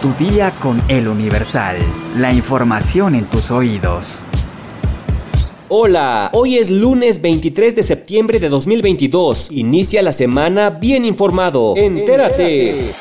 Tu día con el Universal. La información en tus oídos. Hola, hoy es lunes 23 de septiembre de 2022. Inicia la semana bien informado. Entérate.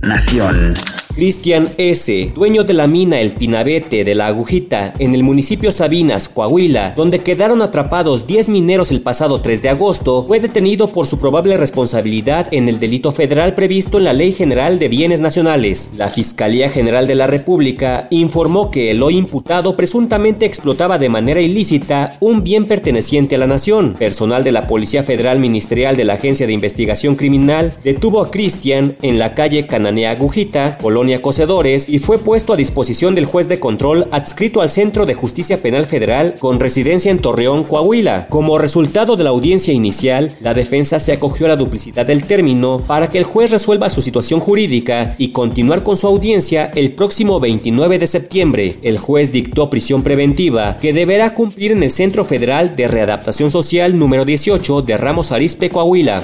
Nación. Cristian S., dueño de la mina El Pinabete de la Agujita, en el municipio Sabinas, Coahuila, donde quedaron atrapados 10 mineros el pasado 3 de agosto, fue detenido por su probable responsabilidad en el delito federal previsto en la Ley General de Bienes Nacionales. La Fiscalía General de la República informó que el hoy imputado presuntamente explotaba de manera ilícita un bien perteneciente a la nación. Personal de la Policía Federal Ministerial de la Agencia de Investigación Criminal detuvo a Cristian en la calle Cananea Agujita, Colonia Colonia y fue puesto a disposición del juez de control adscrito al Centro de Justicia Penal Federal con residencia en Torreón, Coahuila. Como resultado de la audiencia inicial, la defensa se acogió a la duplicidad del término para que el juez resuelva su situación jurídica y continuar con su audiencia el próximo 29 de septiembre. El juez dictó prisión preventiva que deberá cumplir en el Centro Federal de Readaptación Social número 18 de Ramos Arizpe, Coahuila.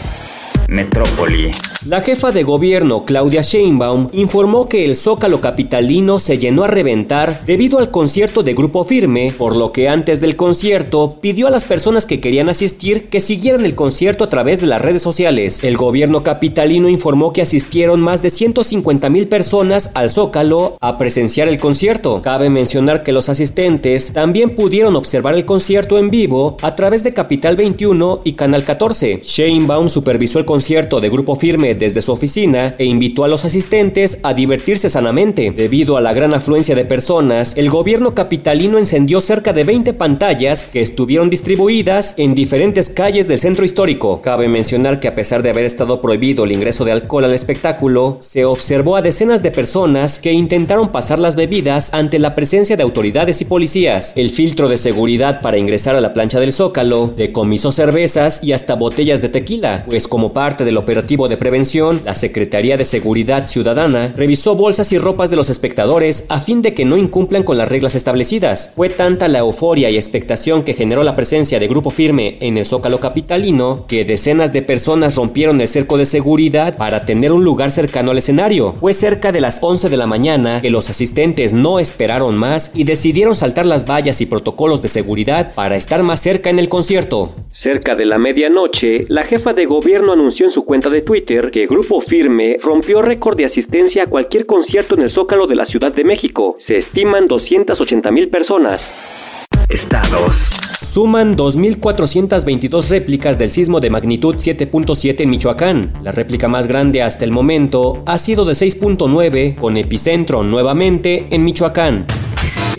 Metrópoli. La jefa de gobierno, Claudia Sheinbaum, informó que el Zócalo capitalino se llenó a reventar debido al concierto de Grupo Firme, por lo que antes del concierto pidió a las personas que querían asistir que siguieran el concierto a través de las redes sociales. El gobierno capitalino informó que asistieron más de 150 mil personas al Zócalo a presenciar el concierto. Cabe mencionar que los asistentes también pudieron observar el concierto en vivo a través de Capital 21 y Canal 14. Sheinbaum supervisó el concierto de Grupo Firme desde su oficina e invitó a los asistentes a divertirse sanamente. Debido a la gran afluencia de personas, el gobierno capitalino encendió cerca de 20 pantallas que estuvieron distribuidas en diferentes calles del centro histórico. Cabe mencionar que a pesar de haber estado prohibido el ingreso de alcohol al espectáculo, se observó a decenas de personas que intentaron pasar las bebidas ante la presencia de autoridades y policías. El filtro de seguridad para ingresar a la plancha del Zócalo decomisó cervezas y hasta botellas de tequila, pues como parte del operativo de prevención, la Secretaría de Seguridad Ciudadana revisó bolsas y ropas de los espectadores a fin de que no incumplan con las reglas establecidas. Fue tanta la euforia y expectación que generó la presencia de Grupo Firme en el Zócalo Capitalino que decenas de personas rompieron el cerco de seguridad para tener un lugar cercano al escenario. Fue cerca de las 11 de la mañana que los asistentes no esperaron más y decidieron saltar las vallas y protocolos de seguridad para estar más cerca en el concierto. Cerca de la medianoche, la jefa de gobierno anunció en su cuenta de Twitter que Grupo Firme rompió récord de asistencia a cualquier concierto en el Zócalo de la Ciudad de México. Se estiman 280 mil personas. Estados. Suman 2.422 réplicas del sismo de magnitud 7.7 en Michoacán. La réplica más grande hasta el momento ha sido de 6.9 con epicentro nuevamente en Michoacán.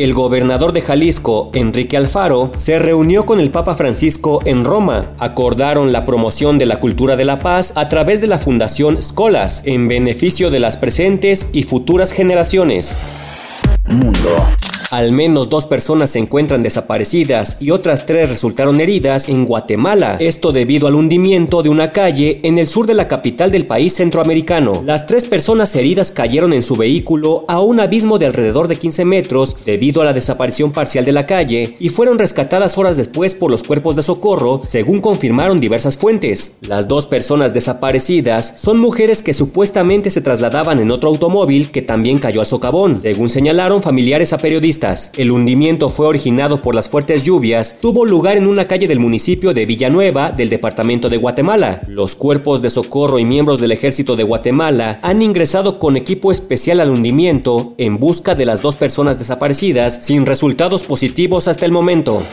El gobernador de Jalisco, Enrique Alfaro, se reunió con el Papa Francisco en Roma. Acordaron la promoción de la cultura de la paz a través de la Fundación Scolas, en beneficio de las presentes y futuras generaciones. Mundo. Al menos dos personas se encuentran desaparecidas y otras tres resultaron heridas en Guatemala. Esto debido al hundimiento de una calle en el sur de la capital del país centroamericano. Las tres personas heridas cayeron en su vehículo a un abismo de alrededor de 15 metros debido a la desaparición parcial de la calle y fueron rescatadas horas después por los cuerpos de socorro, según confirmaron diversas fuentes. Las dos personas desaparecidas son mujeres que supuestamente se trasladaban en otro automóvil que también cayó al socavón, según señalaron familiares a periodistas. El hundimiento fue originado por las fuertes lluvias, tuvo lugar en una calle del municipio de Villanueva del departamento de Guatemala. Los cuerpos de socorro y miembros del ejército de Guatemala han ingresado con equipo especial al hundimiento en busca de las dos personas desaparecidas sin resultados positivos hasta el momento.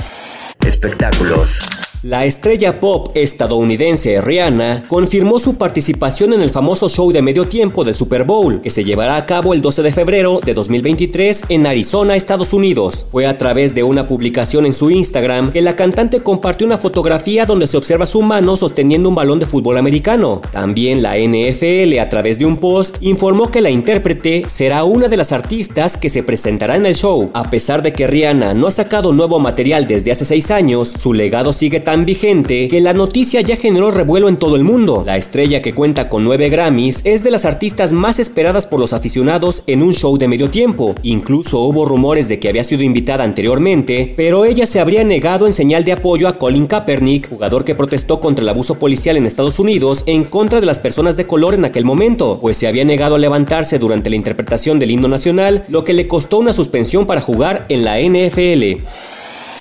Espectáculos. La estrella pop estadounidense Rihanna confirmó su participación en el famoso show de medio tiempo del Super Bowl, que se llevará a cabo el 12 de febrero de 2023 en Arizona, Estados Unidos. Fue a través de una publicación en su Instagram que la cantante compartió una fotografía donde se observa su mano sosteniendo un balón de fútbol americano. También la NFL, a través de un post, informó que la intérprete será una de las artistas que se presentará en el show. A pesar de que Rihanna no ha sacado nuevo material desde hace seis años, su legado sigue tan vigente que la noticia ya generó revuelo en todo el mundo. La estrella que cuenta con nueve Grammys es de las artistas más esperadas por los aficionados en un show de medio tiempo. Incluso hubo rumores de que había sido invitada anteriormente, pero ella se habría negado en señal de apoyo a Colin Kaepernick, jugador que protestó contra el abuso policial en Estados Unidos en contra de las personas de color en aquel momento, pues se había negado a levantarse durante la interpretación del himno nacional, lo que le costó una suspensión para jugar en la NFL.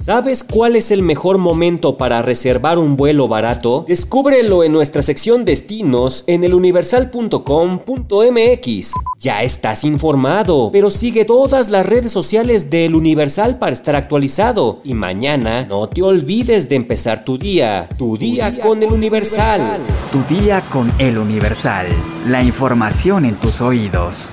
¿Sabes cuál es el mejor momento para reservar un vuelo barato? Descúbrelo en nuestra sección destinos en eluniversal.com.mx. Ya estás informado, pero sigue todas las redes sociales del Universal para estar actualizado. Y mañana no te olvides de empezar tu día, tu, día, con, el Universal. Tu día con el Universal. La información en tus oídos.